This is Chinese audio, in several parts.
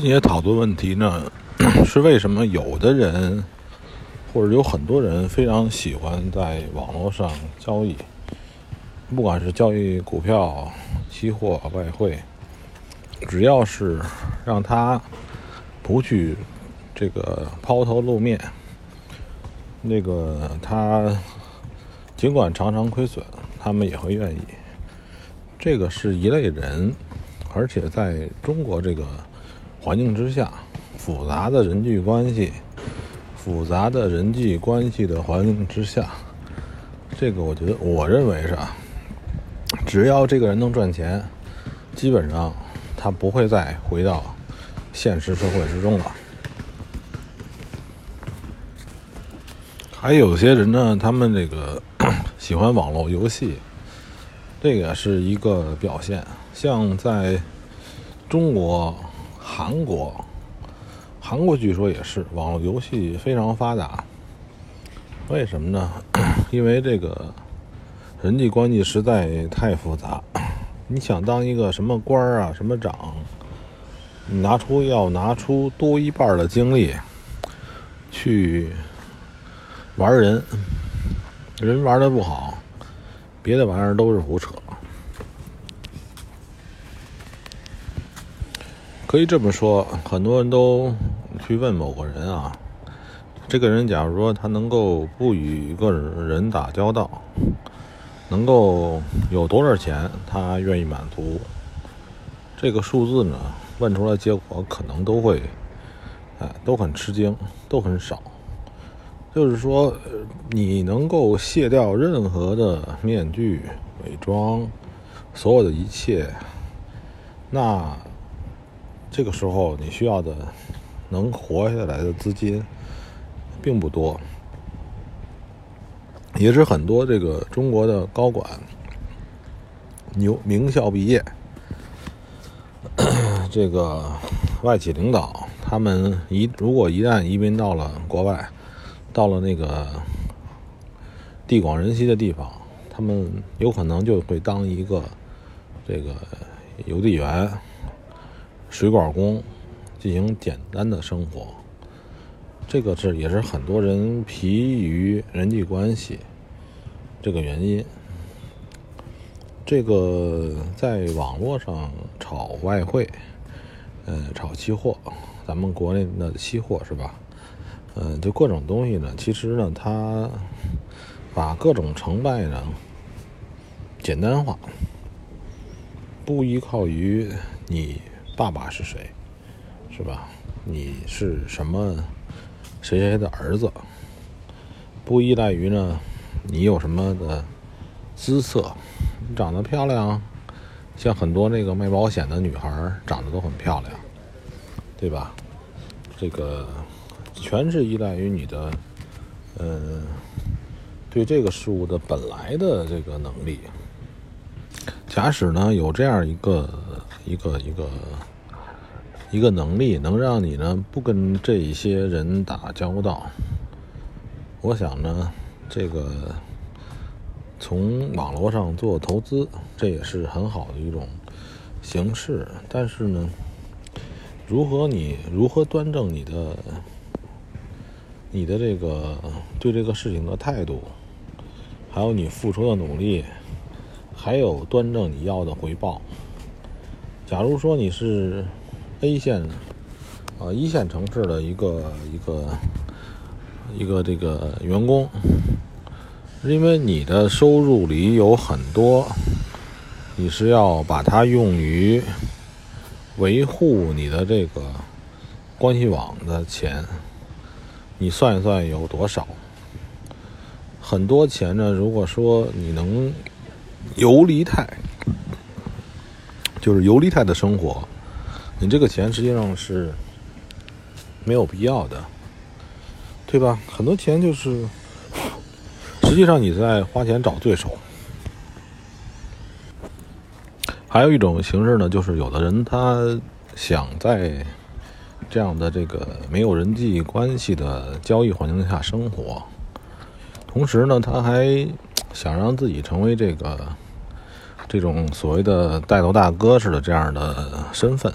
今天讨论问题呢，是为什么有的人或者有很多人非常喜欢在网络上交易，不管是交易股票、期货、外汇，只要是让他不去这个抛头露面，那个他尽管常常亏损，他们也会愿意。这个是一类人，而且在中国这个。环境之下，复杂的人际关系，复杂的人际关系的环境之下，这个我觉得，我认为是啊，只要这个人能赚钱，基本上他不会再回到现实社会之中了。还有些人呢，他们这个 喜欢网络游戏，这个是一个表现，像在中国。韩国，韩国据说也是网络游戏非常发达。为什么呢？因为这个人际关系实在太复杂。你想当一个什么官儿啊，什么长，你拿出要拿出多一半的精力去玩人，人玩的不好，别的玩意儿都是胡扯。可以这么说，很多人都去问某个人啊，这个人假如说他能够不与一个人打交道，能够有多少钱，他愿意满足？这个数字呢，问出来结果可能都会，哎，都很吃惊，都很少。就是说，你能够卸掉任何的面具、伪装，所有的一切，那。这个时候，你需要的能活下来的资金并不多，也是很多这个中国的高管、牛名校毕业，这个外企领导，他们一如果一旦移民到了国外，到了那个地广人稀的地方，他们有可能就会当一个这个邮递员。水管工进行简单的生活，这个是也是很多人疲于人际关系这个原因。这个在网络上炒外汇，呃，炒期货，咱们国内的期货是吧？呃，就各种东西呢，其实呢，它把各种成败呢简单化，不依靠于你。爸爸是谁，是吧？你是什么谁谁的儿子？不依赖于呢，你有什么的姿色？你长得漂亮，像很多那个卖保险的女孩长得都很漂亮，对吧？这个全是依赖于你的，嗯，对这个事物的本来的这个能力。假使呢有这样一个一个一个。一个能力能让你呢不跟这一些人打交道，我想呢，这个从网络上做投资，这也是很好的一种形式。但是呢，如何你如何端正你的你的这个对这个事情的态度，还有你付出的努力，还有端正你要的回报。假如说你是。A 线，啊，一线城市的一个一个一个这个员工，因为你的收入里有很多，你是要把它用于维护你的这个关系网的钱，你算一算有多少？很多钱呢。如果说你能游离态，就是游离态的生活。你这个钱实际上是没有必要的，对吧？很多钱就是，实际上你在花钱找对手。还有一种形式呢，就是有的人他想在这样的这个没有人际关系的交易环境下生活，同时呢，他还想让自己成为这个这种所谓的带头大哥似的这样的身份。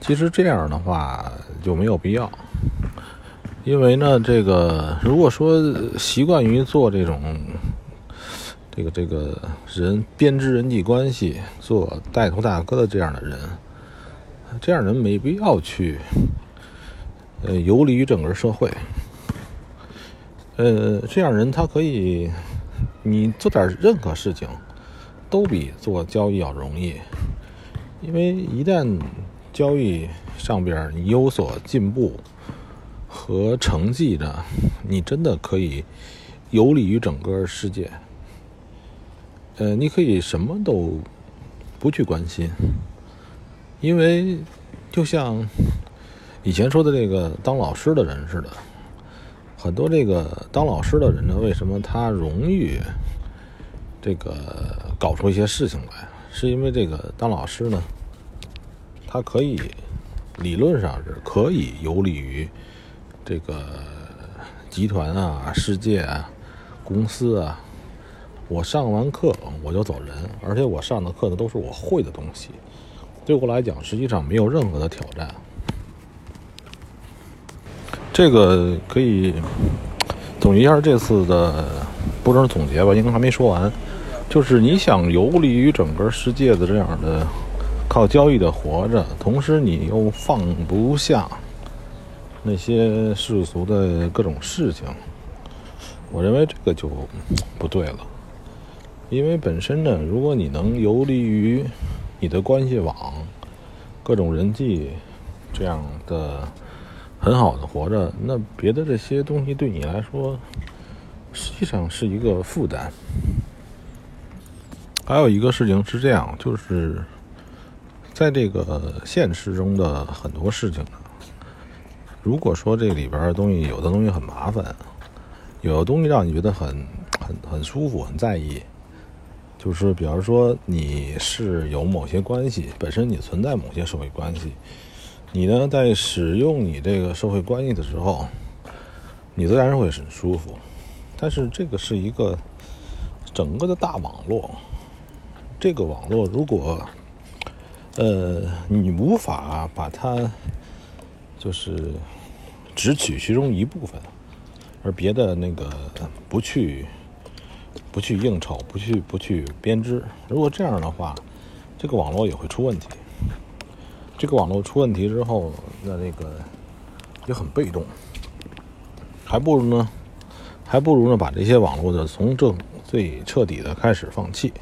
其实这样的话就没有必要，因为呢，这个如果说习惯于做这种这个这个人编织人际关系、做带头大哥的这样的人，这样人没必要去呃游离于整个社会。呃，这样人他可以，你做点任何事情都比做交易要容易，因为一旦交易上边你有所进步和成绩的，你真的可以游离于整个世界。呃，你可以什么都不去关心，因为就像以前说的这个当老师的人似的，很多这个当老师的人呢，为什么他容易这个搞出一些事情来？是因为这个当老师呢？它可以理论上是可以游离于这个集团啊、世界啊、公司啊。我上完课我就走人，而且我上的课呢都是我会的东西，对我来讲实际上没有任何的挑战。这个可以总结一下这次的，不是总结吧？应该还没说完。就是你想游离于整个世界的这样的。靠交易的活着，同时你又放不下那些世俗的各种事情，我认为这个就不对了。因为本身呢，如果你能游离于你的关系网、各种人际这样的很好的活着，那别的这些东西对你来说实际上是一个负担。还有一个事情是这样，就是。在这个现实中的很多事情呢，如果说这里边的东西有的东西很麻烦，有的东西让你觉得很很很舒服、很在意，就是比方说你是有某些关系，本身你存在某些社会关系，你呢在使用你这个社会关系的时候，你自然会很舒服。但是这个是一个整个的大网络，这个网络如果。呃，你无法把它就是只取其中一部分，而别的那个不去不去应酬，不去不去编织。如果这样的话，这个网络也会出问题。这个网络出问题之后，那那个也很被动，还不如呢，还不如呢把这些网络的从正最彻底的开始放弃。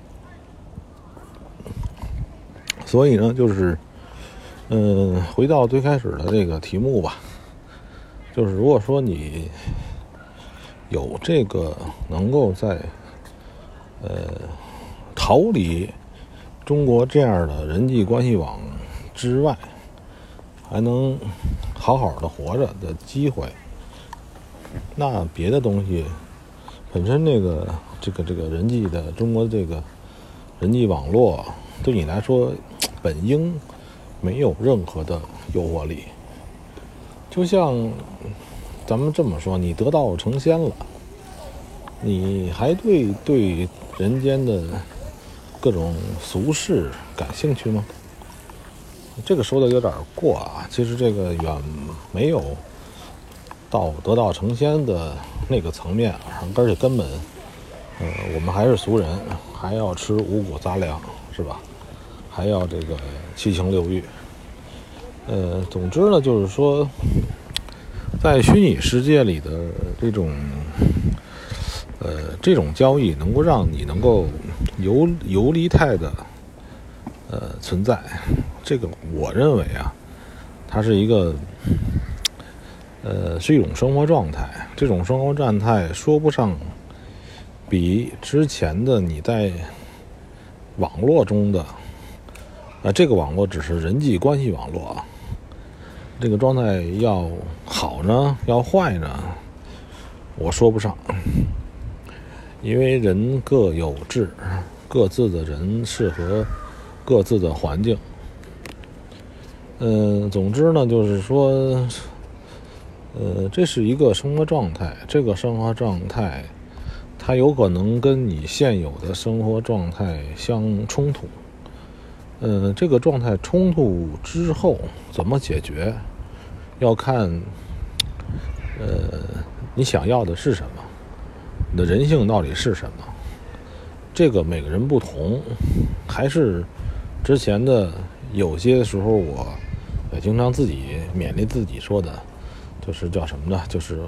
所以呢，就是，嗯，回到最开始的这个题目吧，就是如果说你有这个能够在呃逃离中国这样的人际关系网之外，还能好好的活着的机会，那别的东西本身这个这个这个人际的中国这个人际网络对你来说。本应没有任何的诱惑力，就像咱们这么说，你得道成仙了，你还对对人间的各种俗事感兴趣吗？这个说的有点过啊，其实这个远没有到得道成仙的那个层面，而且根本，呃，我们还是俗人，还要吃五谷杂粮，是吧？还要这个七情六欲，呃，总之呢，就是说，在虚拟世界里的这种，呃，这种交易能够让你能够游游离态的，呃，存在，这个我认为啊，它是一个，呃，是一种生活状态。这种生活状态说不上比之前的你在网络中的。啊，这个网络只是人际关系网络啊。这个状态要好呢，要坏呢，我说不上，因为人各有志，各自的人适合各自的环境。嗯，总之呢，就是说，呃，这是一个生活状态，这个生活状态，它有可能跟你现有的生活状态相冲突。嗯，这个状态冲突之后怎么解决，要看，呃，你想要的是什么，你的人性到底是什么？这个每个人不同，还是之前的有些时候，我也经常自己勉励自己说的，就是叫什么呢？就是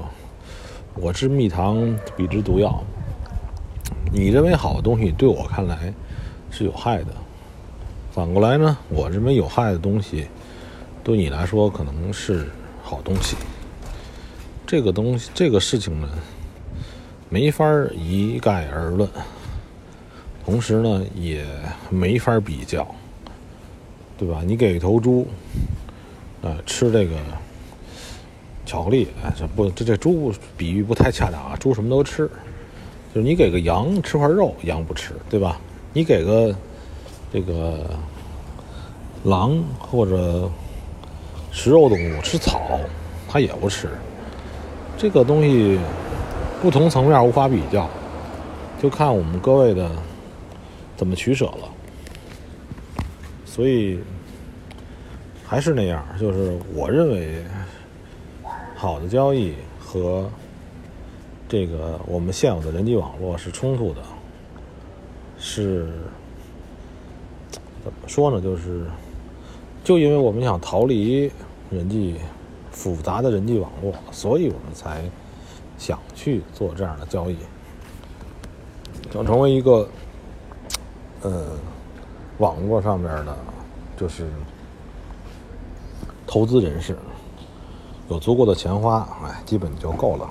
我知蜜糖，彼之毒药。你认为好的东西，对我看来是有害的。反过来呢，我认为有害的东西，对你来说可能是好东西。这个东西，这个事情呢，没法一概而论。同时呢，也没法比较，对吧？你给一头猪，呃，吃这个巧克力，哎，这不，这这猪比喻不太恰当啊。猪什么都吃，就是你给个羊吃块肉，羊不吃，对吧？你给个。这个狼或者食肉动物吃草，它也不吃。这个东西不同层面无法比较，就看我们各位的怎么取舍了。所以还是那样，就是我认为好的交易和这个我们现有的人际网络是冲突的，是。怎么说呢？就是，就因为我们想逃离人际复杂的人际网络，所以我们才想去做这样的交易，想成为一个呃网络上面的，就是投资人士，有足够的钱花，哎，基本就够了。